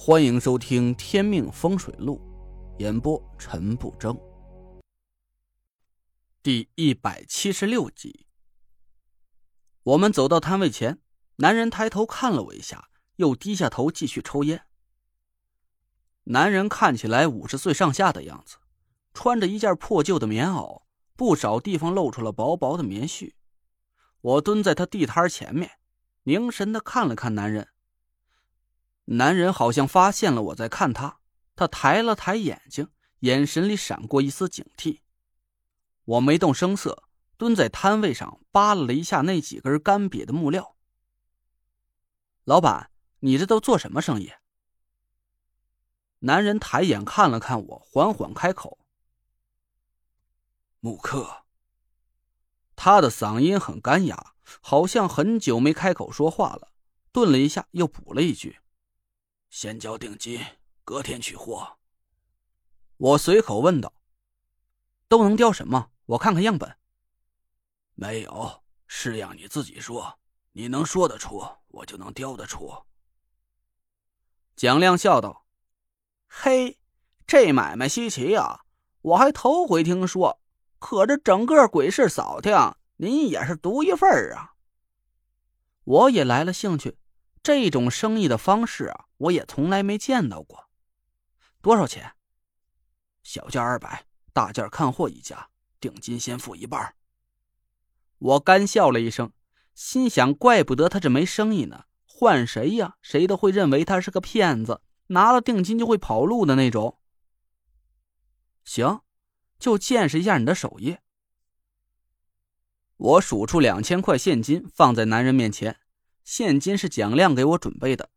欢迎收听《天命风水录》，演播陈不争。第一百七十六集。我们走到摊位前，男人抬头看了我一下，又低下头继续抽烟。男人看起来五十岁上下的样子，穿着一件破旧的棉袄，不少地方露出了薄薄的棉絮。我蹲在他地摊前面，凝神的看了看男人。男人好像发现了我在看他，他抬了抬眼睛，眼神里闪过一丝警惕。我没动声色，蹲在摊位上扒拉了一下那几根干瘪的木料。老板，你这都做什么生意？男人抬眼看了看我，缓缓开口：“木刻。”他的嗓音很干哑，好像很久没开口说话了。顿了一下，又补了一句。先交定金，隔天取货。我随口问道：“都能雕什么？我看看样本。”没有，是样你自己说，你能说得出，我就能雕得出。蒋亮笑道：“嘿，这买卖稀奇呀，我还头回听说。可这整个鬼市扫听，您也是独一份啊。”我也来了兴趣。这种生意的方式啊，我也从来没见到过。多少钱？小件二百，大件看货一家，定金先付一半。我干笑了一声，心想：怪不得他这没生意呢。换谁呀，谁都会认为他是个骗子，拿了定金就会跑路的那种。行，就见识一下你的手艺。我数出两千块现金，放在男人面前。现金是蒋亮给我准备的，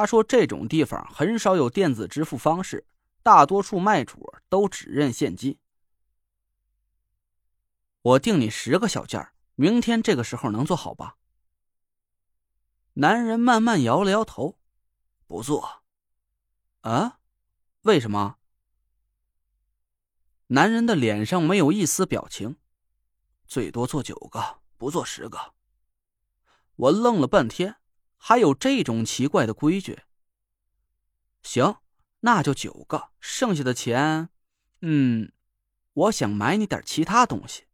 他说这种地方很少有电子支付方式，大多数卖主都只认现金。我定你十个小件明天这个时候能做好吧？男人慢慢摇了摇头，不做。啊？为什么？男人的脸上没有一丝表情，最多做九个，不做十个。我愣了半天，还有这种奇怪的规矩？行，那就九个，剩下的钱，嗯，我想买你点其他东西。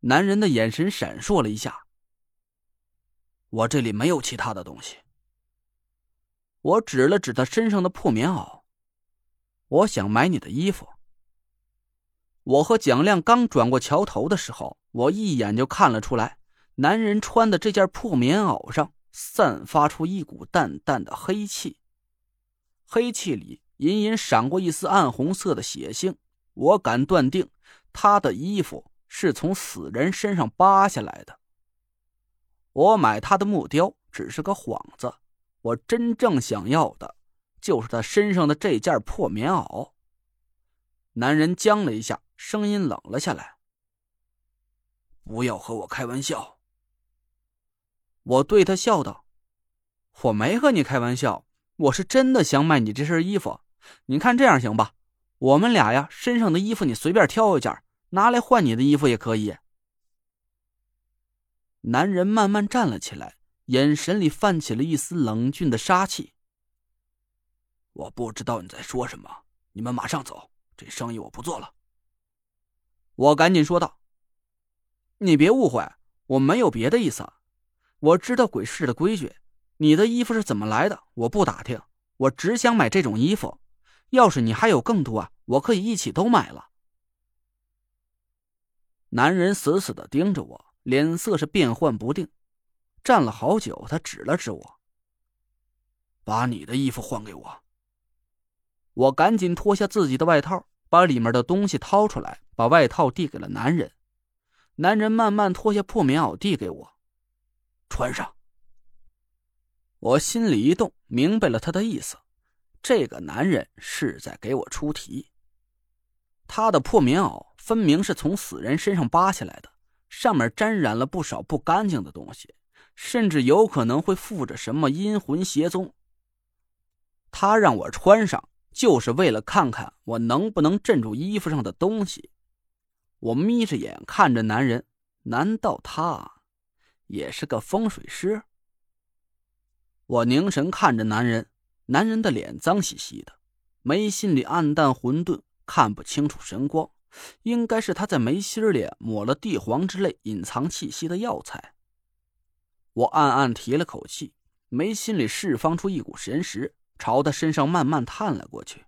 男人的眼神闪烁了一下。我这里没有其他的东西。我指了指他身上的破棉袄，我想买你的衣服。我和蒋亮刚转过桥头的时候，我一眼就看了出来。男人穿的这件破棉袄上散发出一股淡淡的黑气，黑气里隐隐闪过一丝暗红色的血腥。我敢断定，他的衣服是从死人身上扒下来的。我买他的木雕只是个幌子，我真正想要的，就是他身上的这件破棉袄。男人僵了一下，声音冷了下来：“不要和我开玩笑。”我对他笑道：“我没和你开玩笑，我是真的想买你这身衣服。你看这样行吧？我们俩呀，身上的衣服你随便挑一件，拿来换你的衣服也可以。”男人慢慢站了起来，眼神里泛起了一丝冷峻的杀气。我不知道你在说什么，你们马上走，这生意我不做了。我赶紧说道：“你别误会，我没有别的意思。”我知道鬼市的规矩，你的衣服是怎么来的？我不打听，我只想买这种衣服。要是你还有更多啊，我可以一起都买了。男人死死的盯着我，脸色是变幻不定，站了好久，他指了指我：“把你的衣服换给我。”我赶紧脱下自己的外套，把里面的东西掏出来，把外套递给了男人。男人慢慢脱下破棉袄，递给我。穿上。我心里一动，明白了他的意思。这个男人是在给我出题。他的破棉袄分明是从死人身上扒下来的，上面沾染了不少不干净的东西，甚至有可能会附着什么阴魂邪宗。他让我穿上，就是为了看看我能不能镇住衣服上的东西。我眯着眼看着男人，难道他？也是个风水师。我凝神看着男人，男人的脸脏兮兮的，眉心里暗淡混沌，看不清楚神光，应该是他在眉心里抹了地黄之类隐藏气息的药材。我暗暗提了口气，眉心里释放出一股神识，朝他身上慢慢探了过去。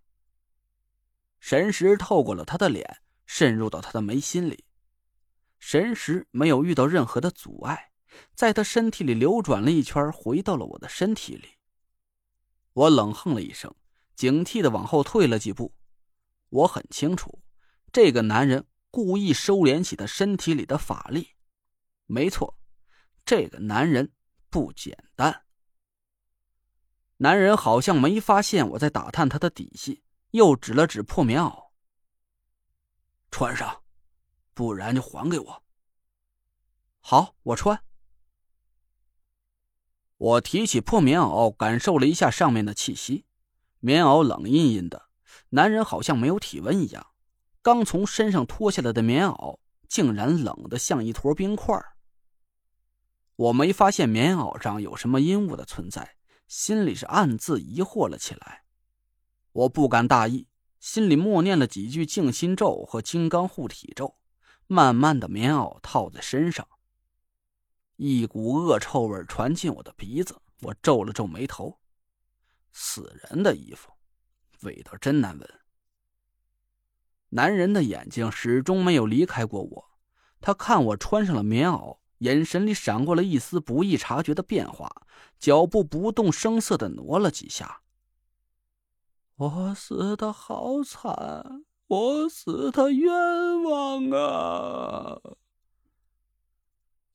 神识透过了他的脸，渗入到他的眉心里。神识没有遇到任何的阻碍，在他身体里流转了一圈，回到了我的身体里。我冷哼了一声，警惕的往后退了几步。我很清楚，这个男人故意收敛起他身体里的法力。没错。这个男人不简单。男人好像没发现我在打探他的底细，又指了指破棉袄：“穿上，不然就还给我。”好，我穿。我提起破棉袄，感受了一下上面的气息，棉袄冷阴阴的，男人好像没有体温一样。刚从身上脱下来的棉袄，竟然冷得像一坨冰块。我没发现棉袄上有什么阴物的存在，心里是暗自疑惑了起来。我不敢大意，心里默念了几句静心咒和金刚护体咒，慢慢的棉袄套在身上。一股恶臭味传进我的鼻子，我皱了皱眉头，死人的衣服，味道真难闻。男人的眼睛始终没有离开过我，他看我穿上了棉袄。眼神里闪过了一丝不易察觉的变化，脚步不动声色的挪了几下。我死的好惨，我死的冤枉啊！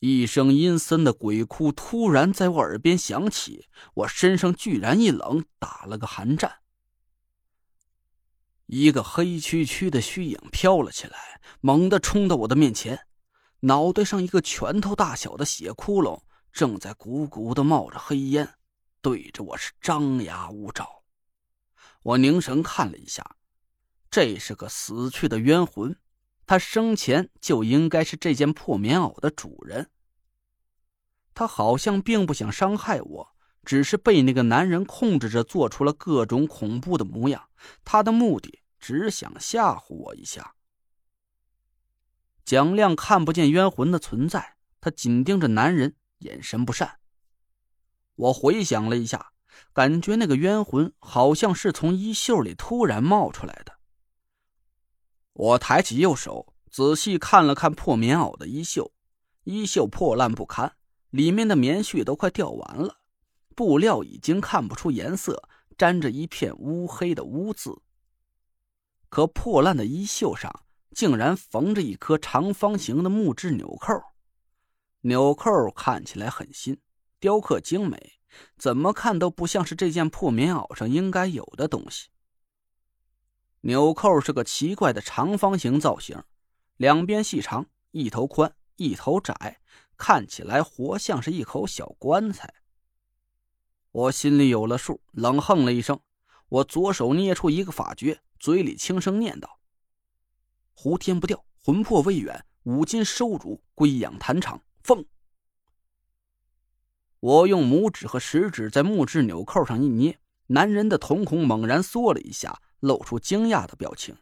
一声阴森的鬼哭突然在我耳边响起，我身上居然一冷，打了个寒战。一个黑黢黢的虚影飘了起来，猛地冲到我的面前。脑袋上一个拳头大小的血窟窿正在鼓鼓的冒着黑烟，对着我是张牙舞爪。我凝神看了一下，这是个死去的冤魂，他生前就应该是这件破棉袄的主人。他好像并不想伤害我，只是被那个男人控制着，做出了各种恐怖的模样。他的目的只想吓唬我一下。蒋亮看不见冤魂的存在，他紧盯着男人，眼神不善。我回想了一下，感觉那个冤魂好像是从衣袖里突然冒出来的。我抬起右手，仔细看了看破棉袄的衣袖，衣袖破烂不堪，里面的棉絮都快掉完了，布料已经看不出颜色，沾着一片乌黑的污渍。可破烂的衣袖上。竟然缝着一颗长方形的木质纽扣，纽扣看起来很新，雕刻精美，怎么看都不像是这件破棉袄上应该有的东西。纽扣是个奇怪的长方形造型，两边细长，一头宽，一头窄，看起来活像是一口小棺材。我心里有了数，冷哼了一声，我左手捏出一个法诀，嘴里轻声念道。胡天不掉，魂魄未远，五金收入归养坛场。凤。我用拇指和食指在木质纽扣上一捏，男人的瞳孔猛然缩了一下，露出惊讶的表情。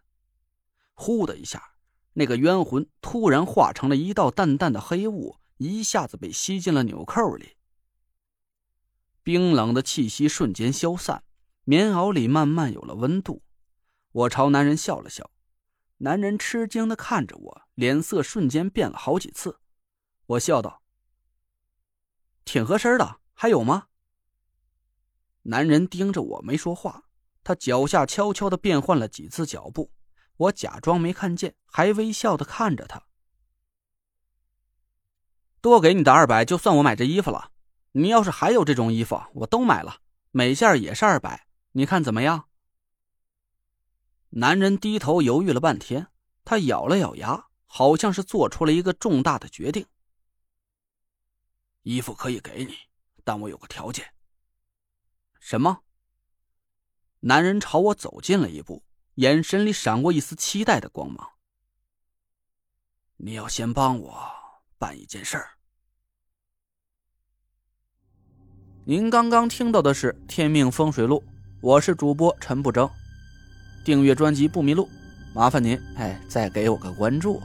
呼的一下，那个冤魂突然化成了一道淡淡的黑雾，一下子被吸进了纽扣里。冰冷的气息瞬间消散，棉袄里慢慢有了温度。我朝男人笑了笑。男人吃惊的看着我，脸色瞬间变了好几次。我笑道：“挺合身的，还有吗？”男人盯着我没说话，他脚下悄悄的变换了几次脚步。我假装没看见，还微笑的看着他。多给你的二百，就算我买这衣服了。你要是还有这种衣服，我都买了，每件也是二百，你看怎么样？男人低头犹豫了半天，他咬了咬牙，好像是做出了一个重大的决定。衣服可以给你，但我有个条件。什么？男人朝我走近了一步，眼神里闪过一丝期待的光芒。你要先帮我办一件事儿。您刚刚听到的是《天命风水录》，我是主播陈不争。订阅专辑不迷路，麻烦您哎，再给我个关注。